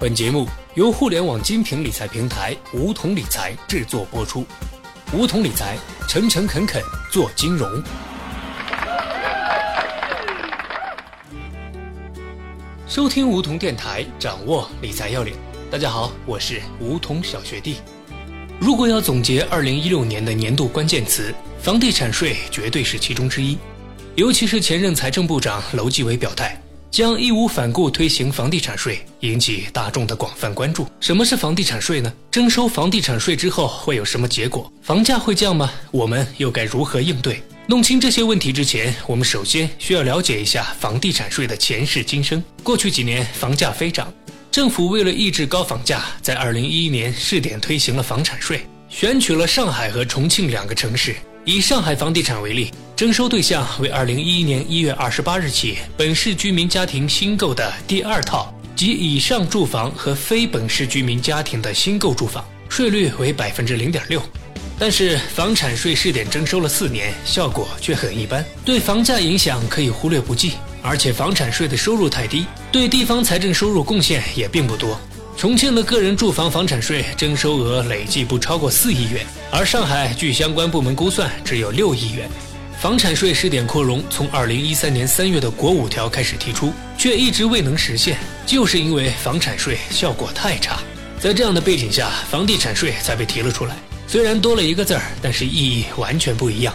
本节目由互联网精品理财平台梧桐理财制作播出。梧桐理财，诚诚恳恳做金融。收听梧桐电台，掌握理财要领。大家好，我是梧桐小学弟。如果要总结二零一六年的年度关键词，房地产税绝对是其中之一。尤其是前任财政部长楼继伟表态。将义无反顾推行房地产税，引起大众的广泛关注。什么是房地产税呢？征收房地产税之后会有什么结果？房价会降吗？我们又该如何应对？弄清这些问题之前，我们首先需要了解一下房地产税的前世今生。过去几年房价飞涨，政府为了抑制高房价，在二零一一年试点推行了房产税，选取了上海和重庆两个城市。以上海房地产为例，征收对象为二零一一年一月二十八日起本市居民家庭新购的第二套及以上住房和非本市居民家庭的新购住房，税率为百分之零点六。但是房产税试点征收了四年，效果却很一般，对房价影响可以忽略不计，而且房产税的收入太低，对地方财政收入贡献也并不多。重庆的个人住房房产税征收额累计不超过四亿元，而上海据相关部门估算只有六亿元。房产税试点扩容从二零一三年三月的国五条开始提出，却一直未能实现，就是因为房产税效果太差。在这样的背景下，房地产税才被提了出来。虽然多了一个字儿，但是意义完全不一样。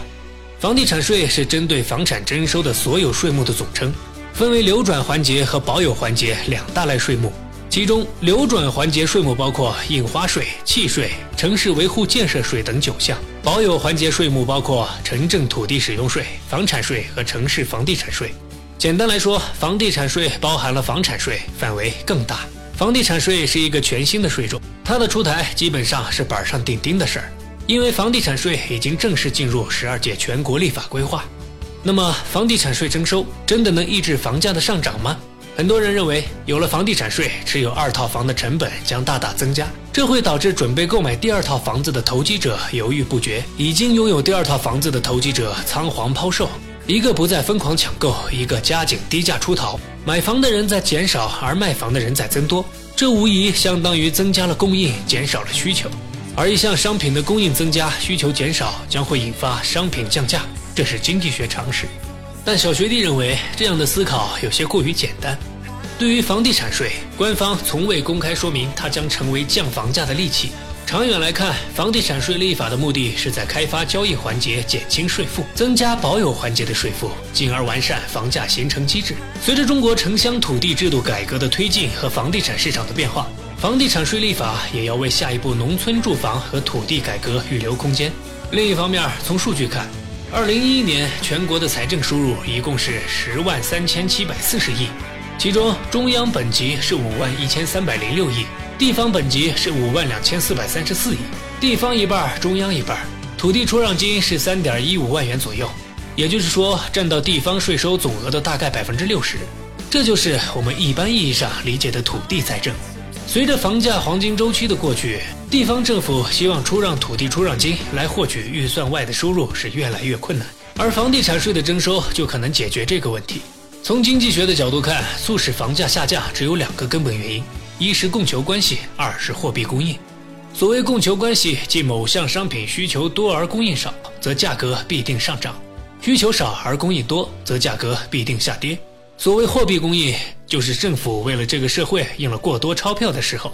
房地产税是针对房产征收的所有税目的总称，分为流转环节和保有环节两大类税目。其中，流转环节税目包括印花税、契税、城市维护建设税等九项；保有环节税目包括城镇土地使用税、房产税和城市房地产税。简单来说，房地产税包含了房产税，范围更大。房地产税是一个全新的税种，它的出台基本上是板上钉钉的事儿，因为房地产税已经正式进入十二届全国立法规划。那么，房地产税征收真的能抑制房价的上涨吗？很多人认为，有了房地产税，持有二套房的成本将大大增加，这会导致准备购买第二套房子的投机者犹豫不决，已经拥有第二套房子的投机者仓皇抛售，一个不再疯狂抢购，一个加紧低价出逃，买房的人在减少，而卖房的人在增多，这无疑相当于增加了供应，减少了需求，而一项商品的供应增加，需求减少，将会引发商品降价，这是经济学常识。但小学弟认为，这样的思考有些过于简单。对于房地产税，官方从未公开说明它将成为降房价的利器。长远来看，房地产税立法的目的是在开发交易环节减轻税负，增加保有环节的税负，进而完善房价形成机制。随着中国城乡土地制度改革的推进和房地产市场的变化，房地产税立法也要为下一步农村住房和土地改革预留空间。另一方面，从数据看，二零一一年全国的财政收入一共是十万三千七百四十亿，其中中央本级是五万一千三百零六亿，地方本级是五万两千四百三十四亿，地方一半，中央一半。土地出让金是三点一五万元左右，也就是说占到地方税收总额的大概百分之六十。这就是我们一般意义上理解的土地财政。随着房价黄金周期的过去，地方政府希望出让土地出让金来获取预算外的收入是越来越困难，而房地产税的征收就可能解决这个问题。从经济学的角度看，促使房价下降只有两个根本原因：一是供求关系，二是货币供应。所谓供求关系，即某项商品需求多而供应少，则价格必定上涨；需求少而供应多，则价格必定下跌。所谓货币供应，就是政府为了这个社会印了过多钞票的时候，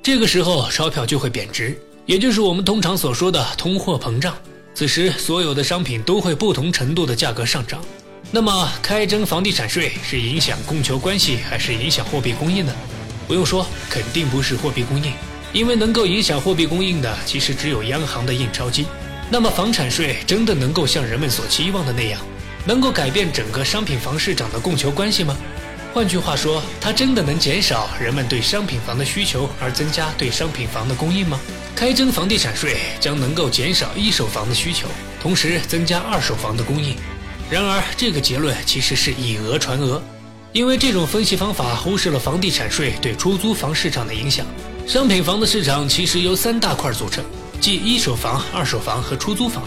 这个时候钞票就会贬值，也就是我们通常所说的通货膨胀。此时，所有的商品都会不同程度的价格上涨。那么，开征房地产税是影响供求关系，还是影响货币供应呢？不用说，肯定不是货币供应，因为能够影响货币供应的，其实只有央行的印钞机。那么，房产税真的能够像人们所期望的那样？能够改变整个商品房市场的供求关系吗？换句话说，它真的能减少人们对商品房的需求，而增加对商品房的供应吗？开征房地产税将能够减少一手房的需求，同时增加二手房的供应。然而，这个结论其实是以讹传讹，因为这种分析方法忽视了房地产税对出租房市场的影响。商品房的市场其实由三大块组成，即一手房、二手房和出租房。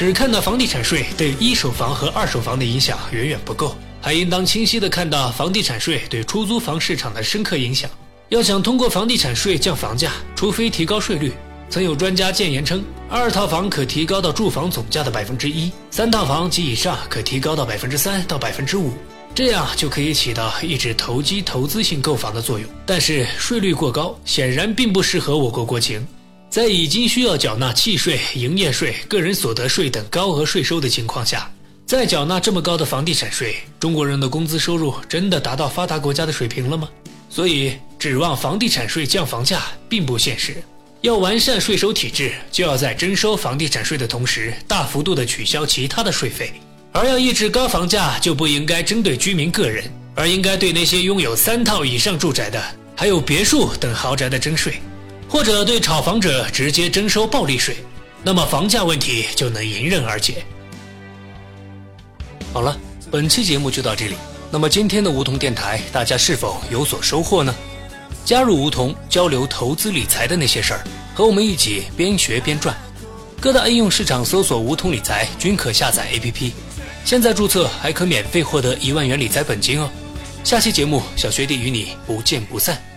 只看到房地产税对一手房和二手房的影响远远不够，还应当清晰地看到房地产税对出租房市场的深刻影响。要想通过房地产税降房价，除非提高税率。曾有专家建言称，二套房可提高到住房总价的百分之一，三套房及以上可提高到百分之三到百分之五，这样就可以起到抑制投机投资性购房的作用。但是税率过高，显然并不适合我国国情。在已经需要缴纳契税、营业税、个人所得税等高额税收的情况下，再缴纳这么高的房地产税，中国人的工资收入真的达到发达国家的水平了吗？所以，指望房地产税降房价并不现实。要完善税收体制，就要在征收房地产税的同时，大幅度的取消其他的税费；而要抑制高房价，就不应该针对居民个人，而应该对那些拥有三套以上住宅的，还有别墅等豪宅的征税，或者对炒房者直接征收暴利税，那么房价问题就能迎刃而解。好了，本期节目就到这里。那么今天的梧桐电台，大家是否有所收获呢？加入梧桐，交流投资理财的那些事儿，和我们一起边学边赚。各大应用市场搜索“梧桐理财”均可下载 APP。现在注册还可免费获得一万元理财本金哦。下期节目，小学弟与你不见不散。